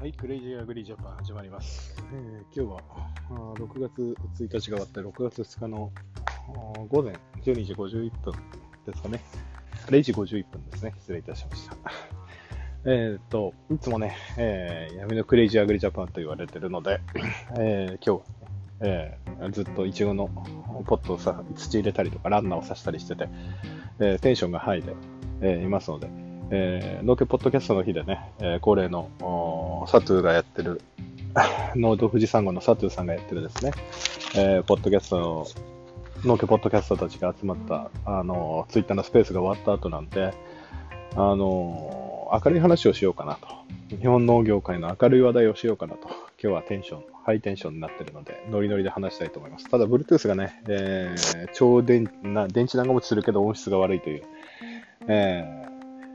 はい、クレイジーアグリージャパン始まります。えー、今日は6月1日が終わって6月2日の午前12時51分ですかね。0時51分ですね。失礼いたしました。えっと、いつもね、えー、闇のクレイジーアグリージャパンと言われてるので、えー、今日、えー、ずっとイチゴのポットをさ土入れたりとかランナーをさしたりしてて、えー、テンションがハイで、えー、いますので、えー、農家ポッドキャストの日でね、えー、恒例のサトゥーがやってる、ノート富士山号のサトゥーさんがやってるですね、えー、ポッドキャストの、農家ポッドキャストたちが集まった、あの、ツイッターのスペースが終わった後なんで、あの、明るい話をしようかなと。日本農業界の明るい話題をしようかなと。今日はテンション、ハイテンションになってるので、ノリノリで話したいと思います。ただ、Bluetooth がね、えー、超電な電池長持ちするけど音質が悪いという、え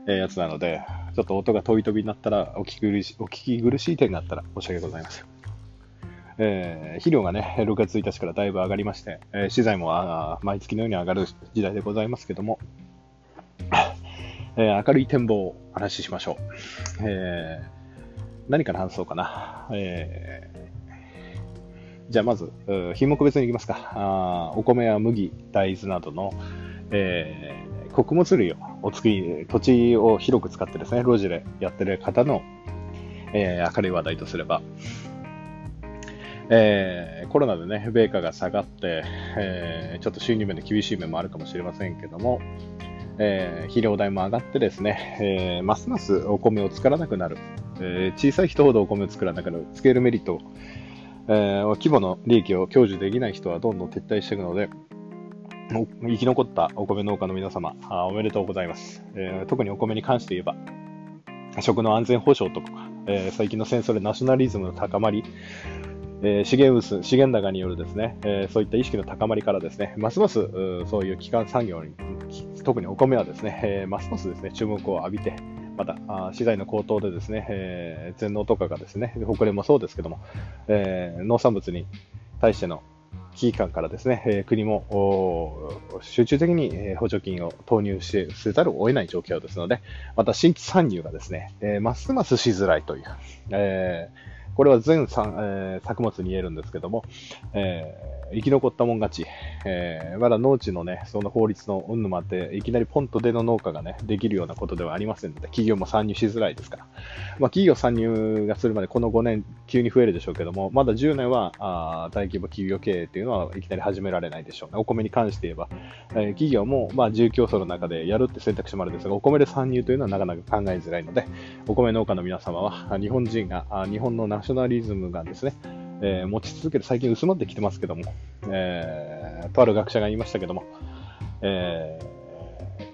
えやつなので、ちょっと音が飛び飛びになったら、お聞き苦しお聞き苦しい点があったら申し訳ございません。えー、肥料がね、6月1日からだいぶ上がりまして、えー、資材もあ毎月のように上がる時代でございますけども、えー、明るい展望をお話ししましょう。えー、何から話そうかな。えー、じゃあまず、品目別にいきますか。あお米や麦、大豆などの、えー穀物類をお作り、土地を広く使ってですね、路地でやってる方の、えー、明るい話題とすれば、えー、コロナでね、米価が下がって、えー、ちょっと収入面で厳しい面もあるかもしれませんけども、えー、肥料代も上がってですね、えー、ますますお米を作らなくなる、えー、小さい人ほどお米を作らなくなる、スケールメリット、えー、規模の利益を享受できない人はどんどん撤退していくので、生き残ったお米農家の皆様、おめでとうございます、えー、特にお米に関して言えば、食の安全保障とか、えー、最近の戦争でナショナリズムの高まり、えー、資源薄、資源高によるですね、えー、そういった意識の高まりからですね、ますますそういう基幹産業に、特にお米はですね、えー、ますますですね、注目を浴びて、また、あ資材の高騰でですね、えー、全農とかがですね、北連もそうですけども、えー、農産物に対しての危機感からですね、国も集中的に、補助金を投入しせざるを得ない状況ですので、また新規参入がですね、えー、ますますしづらいという、えーこれは全産、えー、作物に言えるんですけども、えー、生き残ったもん勝ち、えー、まだ農地のね、その法律のうんぬまって、いきなりポンと出の農家がね、できるようなことではありませんので、企業も参入しづらいですから。まあ、企業参入がするまでこの5年急に増えるでしょうけども、まだ10年はあ大規模企業経営というのはいきなり始められないでしょうね。お米に関して言えば、えー、企業も、まあ、住競争の中でやるって選択肢もあるんですが、お米で参入というのはなかなか考えづらいので、お米農家の皆様は、日本人が、日本のナショナリズムがですね、えー、持ち続ける、最近薄まってきてますけども、えー、とある学者が言いましたけども、え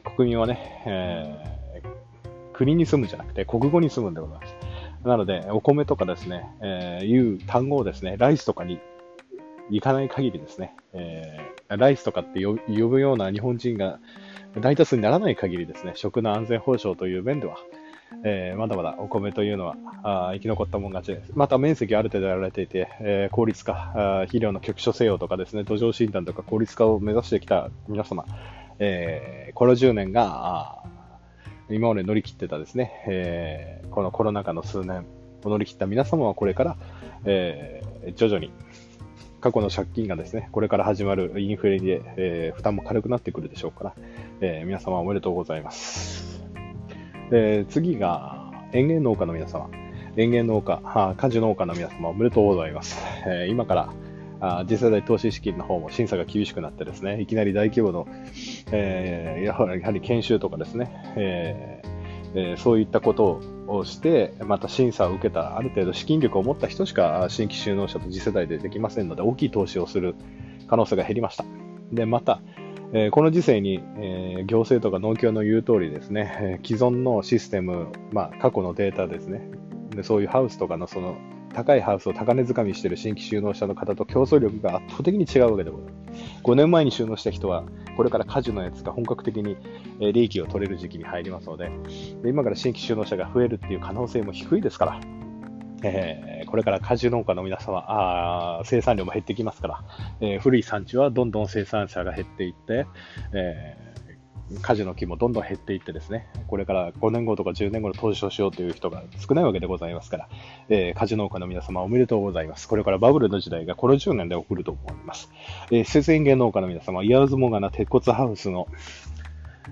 ー、国民はね、えー、国に住むんじゃなくて国語に住むんでございます。なので、お米とかですね、えー、いう単語をですね、ライスとかに行かない限りですね、えー、ライスとかって呼ぶような日本人が大多数にならない限りですね、食の安全保障という面では、えー、まだまだお米というのはあ生き残ったもん勝ちです。また面積ある程度やられていて、えー、効率化、肥料の局所制用とかですね、土壌診断とか効率化を目指してきた皆様、えー、この10年が今まで乗り切ってたですね、えー、このコロナ禍の数年を乗り切った皆様はこれから、えー、徐々に過去の借金がですね、これから始まるインフレで、えー、負担も軽くなってくるでしょうから、え、皆様おめでとうございます。で次が園芸農家の皆様。園芸農家、果樹農家の皆様おめでとうございます。えー、今からあ次世代投資資金の方も審査が厳しくなってですね、いきなり大規模の、えー、やはり研修とかですね、えーえー、そういったことをして、また審査を受けたある程度資金力を持った人しか新規就農者と次世代でできませんので、大きい投資をする可能性が減りました。で、また、えー、この時世に、えー、行政とか農協の言う通りですね、えー、既存のシステム、まあ、過去のデータですねで、そういうハウスとかのその高いハウスを高値掴みしている新規就農者の方と競争力が圧倒的に違うわけでございます。5年前に就農した人は、これから果樹のやつが本格的に利益を取れる時期に入りますので、で今から新規就農者が増えるっていう可能性も低いですから、えー、これから果樹農家の皆様あ、生産量も減ってきますから、えー、古い産地はどんどん生産者が減っていって、えー果樹の木もどんどん減っていってですね、これから5年後とか10年後の投資をしようという人が少ないわけでございますから、えー、果樹農家の皆様おめでとうございます。これからバブルの時代がこの10年で起こると思います。えー、施設園芸農家の皆様、イヤーズモガナ鉄骨ハウスの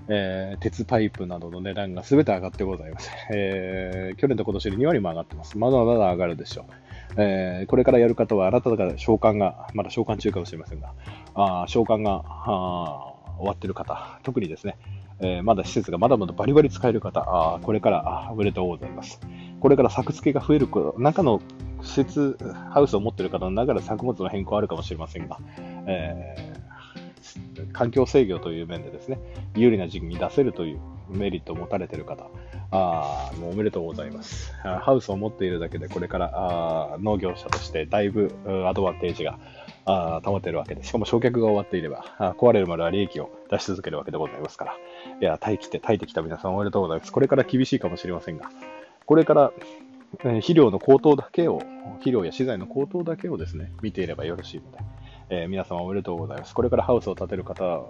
えー、鉄パイプなどの値段が全て上がってございます。えー、去年と今年で2割も上がってます。まだまだ上がるでしょう。えー、これからやる方は、あなたが召喚が、まだ召喚中かもしれませんが、あ召喚が終わってる方、特にですね、えー、まだ施設がまだまだバリバリ使える方、あこれからおめでとうございます。これから作付けが増える、中の施設、ハウスを持っている方の中で作物の変更あるかもしれませんが、えー、環境制御という面でですね、有利な時期に出せるというメリットを持たれている方、あもうおめでとうございます。ハウスを持っているだけで、これからあ農業者としてだいぶアドバンテージがあ保てるわけで、しかも焼却が終わっていれば、あ壊れるまでは利益を出し続けるわけでございますから、いや、耐えきて、耐えてきた皆さんおめでとうございます。これから厳しいかもしれませんが、これから、え、肥料の高騰だけを、肥料や資材の高騰だけをですね、見ていればよろしいので、えー、皆様おめでとうございます。これからハウスを建てる方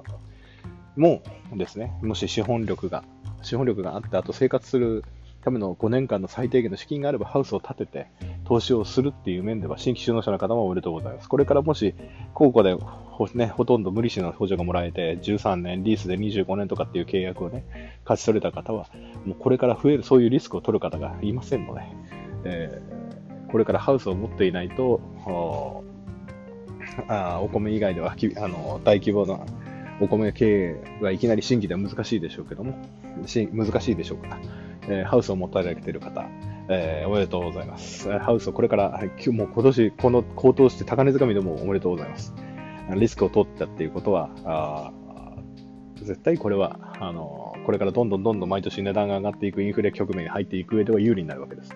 もですね、もし資本力が資本力があって、あと生活するための5年間の最低限の資金があればハウスを建てて投資をするっていう面では新規就農者の方もおめでとうございます。これからもし高校でほ,、ね、ほとんど無利子の補助がもらえて13年、リースで25年とかっていう契約をね、勝ち取れた方はもうこれから増えるそういうリスクを取る方がいませんので、えー、これからハウスを持っていないとあお米以外ではあの大規模なお米経営はいきなり新規では難しいでしょうけども、し難しいでしょうから、えー、ハウスを持たれている方、えー、おめでとうございます。ハウスをこれから、もう今年、この高騰して高値掴みでもおめでとうございます。リスクを取ったっていうことは、あ絶対これは、あのこれからどんどんどんどん毎年値段が上がっていくインフレ局面に入っていく上では有利になるわけです。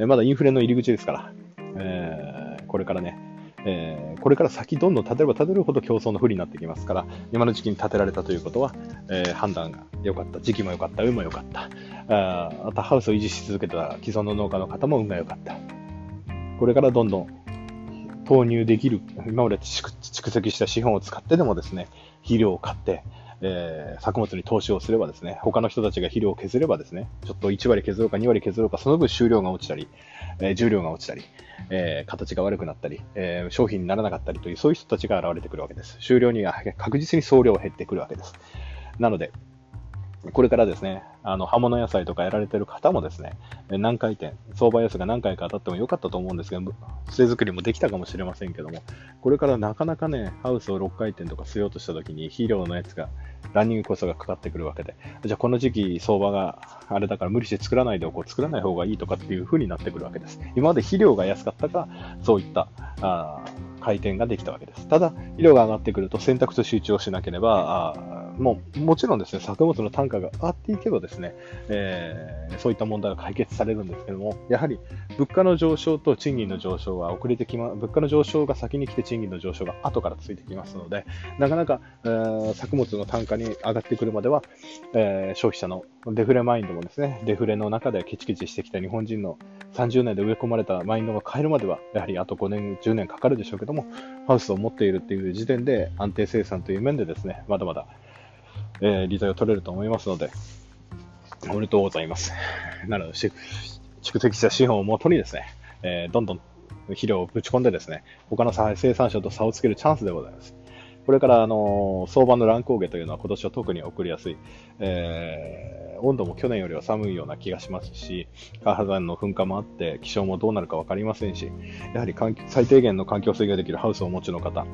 えまだインフレの入り口ですから、えー、これからね、えー、これから先どんどん建てれば建てるほど競争の不利になってきますから、今の時期に建てられたということは、えー、判断が良かった、時期も良かった、運も良かった、あまたハウスを維持し続けた既存の農家の方も運が良かった。これからどんどん投入できる、今まで蓄積した資本を使ってでもですね、肥料を買って、えー、作物に投資をすればですね、他の人たちが肥料を削ればですね、ちょっと1割削ろうか2割削ろうか、その分収量が落ちたり、えー、重量が落ちたり、えー、形が悪くなったり、え商品にならなかったりという、そういう人たちが現れてくるわけです。収量には確実に総量が減ってくるわけです。なので、これからですね、あの、葉物野菜とかやられてる方もですね、何回転、相場安が何回か当たってもよかったと思うんですけど、杖作りもできたかもしれませんけども、これからなかなかね、ハウスを6回転とか据えようとした時に肥料のやつが、ランニングコストがかかってくるわけで、じゃあこの時期相場があれだから無理して作らないでおこう、作らない方がいいとかっていう風になってくるわけです。今まで肥料が安かったか、そういった、あ回転ができたわけです。ただ、肥料が上がってくると選択と集中をしなければ、あもうもちろんですね、作物の単価が上がっていけばですね、えー、そういった問題が解決されるんですけども、やはり物価の上昇と賃金の上昇は遅れてきま、物価の上昇が先に来て賃金の上昇が後からついてきますので、なかなか、えー、作物の単価に上がってくるまでは、えー、消費者のデフレマインドもですね、デフレの中でケチケチしてきた日本人の30年で植え込まれたマインドが変えるまでは、やはりあと5年、10年かかるでしょうけども、ハウスを持っているっていう時点で安定生産という面でですね、まだまだえー、利材を取れると思いますので、おめでとうございます。なので、蓄積した資本をもとにですね、えー、どんどん肥料をぶち込んでですね、他の生産者と差をつけるチャンスでございます。これから、あの相場の乱高下というのは今年は特に起こりやすい、えー、温度も去年よりは寒いような気がしますし、火山の噴火もあって、気象もどうなるか分かりませんし、やはり最低限の環境制御できるハウスをお持ちの方、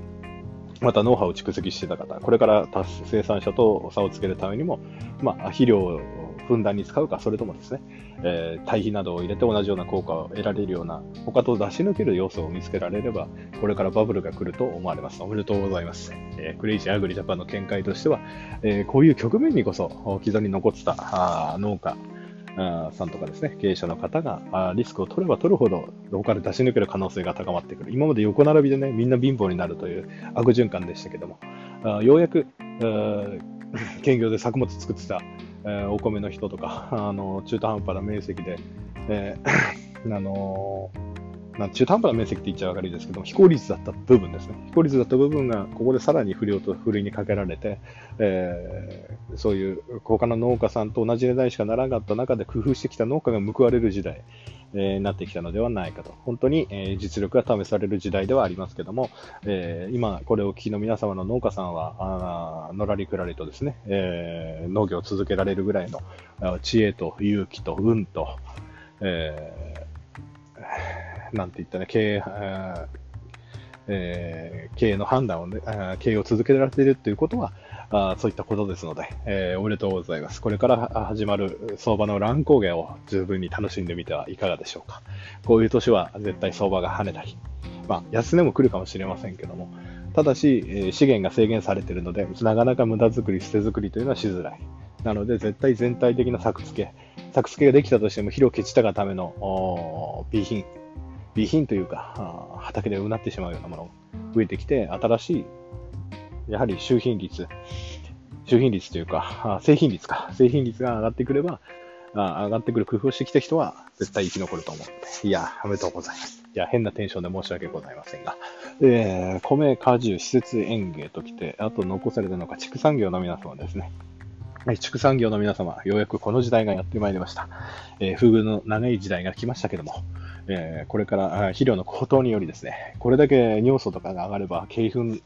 またノウハウを蓄積してた方、これから生産者と差をつけるためにも、まあ、肥料をふんだんに使うか、それともですね、えー、堆肥などを入れて同じような効果を得られるような、他と出し抜ける要素を見つけられれば、これからバブルが来ると思われます。おめでとうございます。えー、クレイジーアグリジャパンの見解としては、えー、こういう局面にこそ、既存に残ってた農家、さんとかですね、経営者の方がリスクを取れば取るほど、どこかで出し抜ける可能性が高まってくる。今まで横並びでね、みんな貧乏になるという悪循環でしたけども、ようやく、兼業で作物作ってた、お米の人とか、あの中途半端な面積で、えー、あのまあ、中途半端な面積って言っちゃ分かりですけど、非効率だった部分ですね。非効率だった部分が、ここでさらに不良とふるいにかけられて、えー、そういう他の農家さんと同じ値段しかならなかった中で工夫してきた農家が報われる時代、えー、なってきたのではないかと。本当に、えー、実力が試される時代ではありますけども、えー、今、これをお聞きの皆様の農家さんは、あのらりくらりとですね、えー、農業を続けられるぐらいの知恵と勇気と運と、えー、なんて言ったね、経営、えー、経営の判断をね、経営を続けられているということは、あそういったことですので、えー、おめでとうございます。これから始まる相場の乱高下を十分に楽しんでみてはいかがでしょうか。こういう年は絶対相場が跳ねたり、まあ、安値も来るかもしれませんけども、ただし、え、資源が制限されているので、なかなか無駄作り、捨て作りというのはしづらい。なので、絶対全体的な作付け、作付けができたとしても、肥料をケチたがための B 品、B 品というか、畑でうなってしまうようなもの増えてきて、新しいやはり収品率、収品率というか、製品率か、製品率が上がってくれば、上がってくる工夫をしてきた人は絶対生き残ると思うので、いや、おめでとうございます。いや、変なテンションで申し訳ございませんが、えー、米、果樹、施設、園芸ときて、あと残されたのが畜産業の皆様ですね。畜産業の皆様、ようやくこの時代がやってまいりました。えー、不遇の長い時代が来ましたけども、えー、これから肥料の高騰によりですね、これだけ尿素とかが上がれば、鶏粉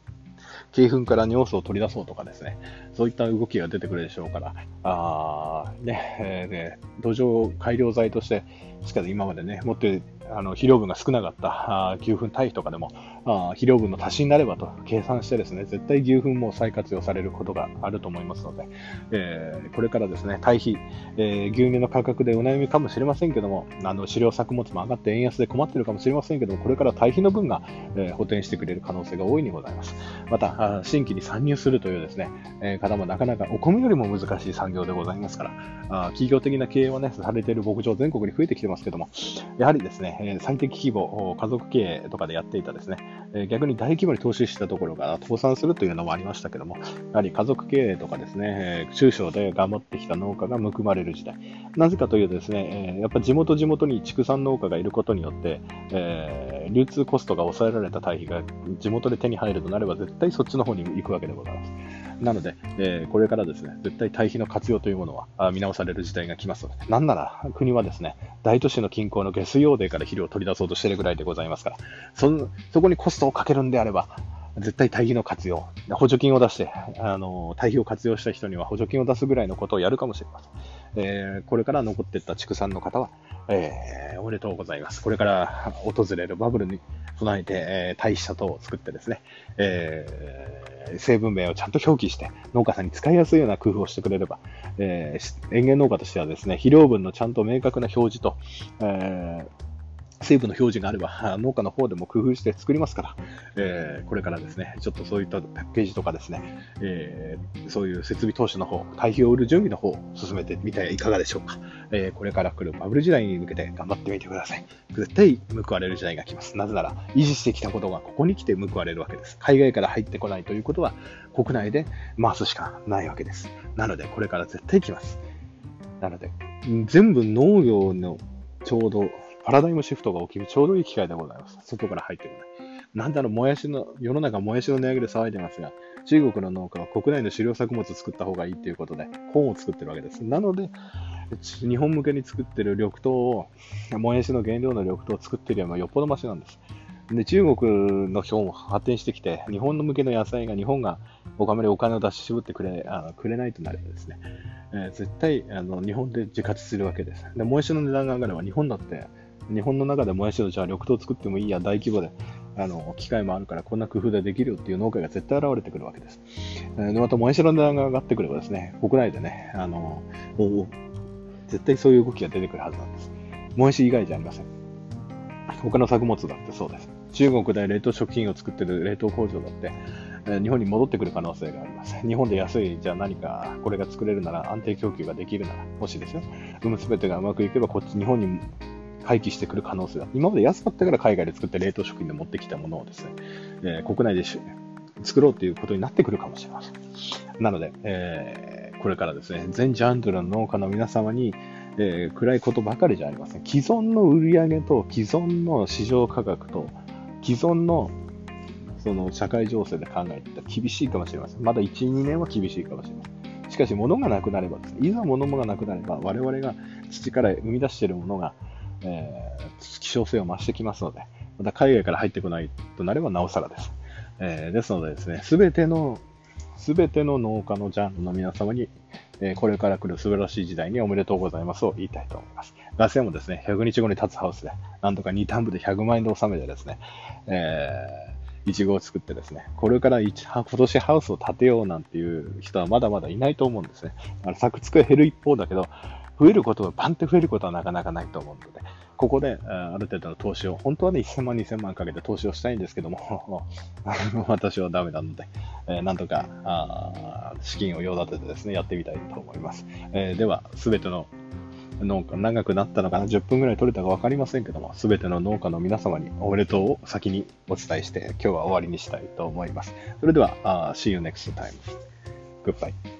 鶏粉から尿素を取り出そうとかですね、そういった動きが出てくるでしょうから、あね、えー、土壌改良剤として、しかし今までね、持ってあの肥料分が少なかった牛粉堆肥とかでもあ肥料分の足しになればと。計算してですね絶対牛糞も再活用されることがあると思いますので、えー、これからですね堆肥、えー、牛乳の価格でお悩みかもしれませんけどもあの飼料作物も上がって円安で困ってるかもしれませんけどもこれから堆肥の分が、えー、補填してくれる可能性が大いにございます。また新規に参入するというですね、え方もなかなかお米よりも難しい産業でございますからあ企業的な経営はねされている牧場全国に増えてきてますけどもやはりですねえ最適規模、家族経営とかでやっていたですね、え逆に大規模に投資したところが倒産するというのもありましたけども、やはり家族経営とかですね、え中小で頑張ってきた農家が報まれる時代。なぜかというとですね、えやっぱ地元地元に畜産農家がいることによって、え、流通コストが抑えられた堆肥が地元で手に入るとなれば絶対そっちの方に行くわけでございます。なので、え、これからですね、絶対堆肥の活用というものは見直される時代が来ますので、なんなら国はですね、大都市の近郊の下水用泥から肥料を取り出そうとしているぐらいでございますから、そそこにコストをかけるんであれば、絶対堆肥の活用、補助金を出して、あの堆肥を活用した人には補助金を出すぐらいのことをやるかもしれません。えー、これから残っていった畜産の方は、えー、おめでとうございます。これから訪れるバブルに備えて、えー、堆肥砂糖を作ってですね、えー、成分名をちゃんと表記して農家さんに使いやすいような工夫をしてくれれば、えー、園芸農家としてはですね、肥料分のちゃんと明確な表示と、えー成分の表示があれば、農家の方でも工夫して作りますから、えー、これからですね、ちょっとそういったパッケージとかですね、えー、そういう設備投資の方、堆肥を売る準備の方を進めてみてはいかがでしょうか。えー、これから来るバブル時代に向けて頑張ってみてください。絶対報われる時代が来ます。なぜなら、維持してきたことがここに来て報われるわけです。海外から入ってこないということは、国内で回すしかないわけです。なので、これから絶対来ます。なので、全部農業のちょうどパラダイムシフトが起きるちょうどいい機会でございます。外から入ってこない。なんだろう、もやしの、世の中もやしの値上げで騒いでますが、中国の農家は国内の飼料作物を作った方がいいということで、本を作ってるわけです。なので、日本向けに作ってる緑豆を、もやしの原料の緑豆を作ってるよりもよっぽどマシなんです。で、中国の表も発展してきて、日本の向けの野菜が日本がお金でお金を出し絞ってくれあくれないとなればですね、えー、絶対あの日本で自活するわけです。で、もやしの値段が上がれば日本だって日本の中でもやしをじゃあ緑豆作ってもいいや、大規模で、あの、機械もあるからこんな工夫でできるよっていう農家が絶対現れてくるわけです。でまた、もやしの値段が上がってくればですね、国内でね、あの、絶対そういう動きが出てくるはずなんです。もやし以外じゃありません。他の作物だってそうです。中国で冷凍食品を作ってる冷凍工場だって、日本に戻ってくる可能性があります。日本で安い、じゃあ何かこれが作れるなら安定供給ができるなら、もしですよ。産むすべてがうまくいけば、こっち日本に回帰してくる可能性が、今まで安かったから海外で作って冷凍食品で持ってきたものをですね、えー、国内で作ろうということになってくるかもしれません。なので、えこれからですね、全ジャンルの農家の皆様に、えー、暗いことばかりじゃありません。既存の売り上げと既存の市場価格と既存のその社会情勢で考えてたら厳しいかもしれません。まだ1、2年は厳しいかもしれません。しかし物がなくなればですね、いざ物がなくなれば我々が土から生み出しているものが、えー、希少性を増してきますので、また海外から入ってこないとなればなおさらです。えー、ですのでですね、すべての、すべての農家のジャンルの皆様に、えー、これから来る素晴らしい時代におめでとうございますを言いたいと思います。ガス屋もですね、100日後に立つハウスで、なんとか2単部で100万円で収めてですね、えー、いちごを作ってですね、これから今年ハウスを建てようなんていう人はまだまだいないと思うんですね。あの作付け減る一方だけど、増えることがパンって増えることはなかなかないと思うので、ここである程度の投資を、本当はね、1000万、2000万かけて投資をしたいんですけども、私はダメなので、えー、なんとかあ資金を用立ててですね、やってみたいと思います。えー、では、すべての農家、長くなったのかな、10分ぐらい取れたか分かりませんけども、すべての農家の皆様におめでとうを先にお伝えして、今日は終わりにしたいと思います。それでは、uh, see you next time. Goodbye.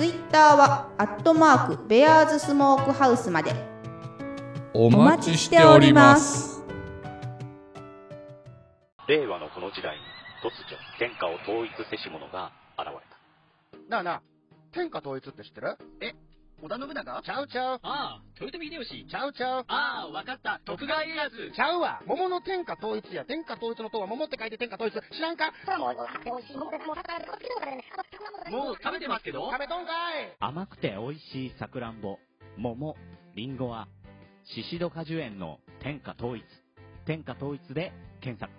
ツイッターは、アットマーク、ベアーズスモークハウスまで。お待ちしております。令和のこの時代に、突如、天下を統一せし者が現れた。なあなあ、天下統一って知ってる？え、織田信長？ちゃうちゃう。ああ、豊臣秀吉。ちゃうちゃう。ああ、わかった。徳川家康。ちゃうわ。桃の天下統一や。天下統一の塔は桃って書いて天下統一。知らんか？もう、食べてますけど？食べとんかい甘くて美味しいさくらんぼ、桃、りんごは、シシド果樹園の天下統一。天下統一で検索。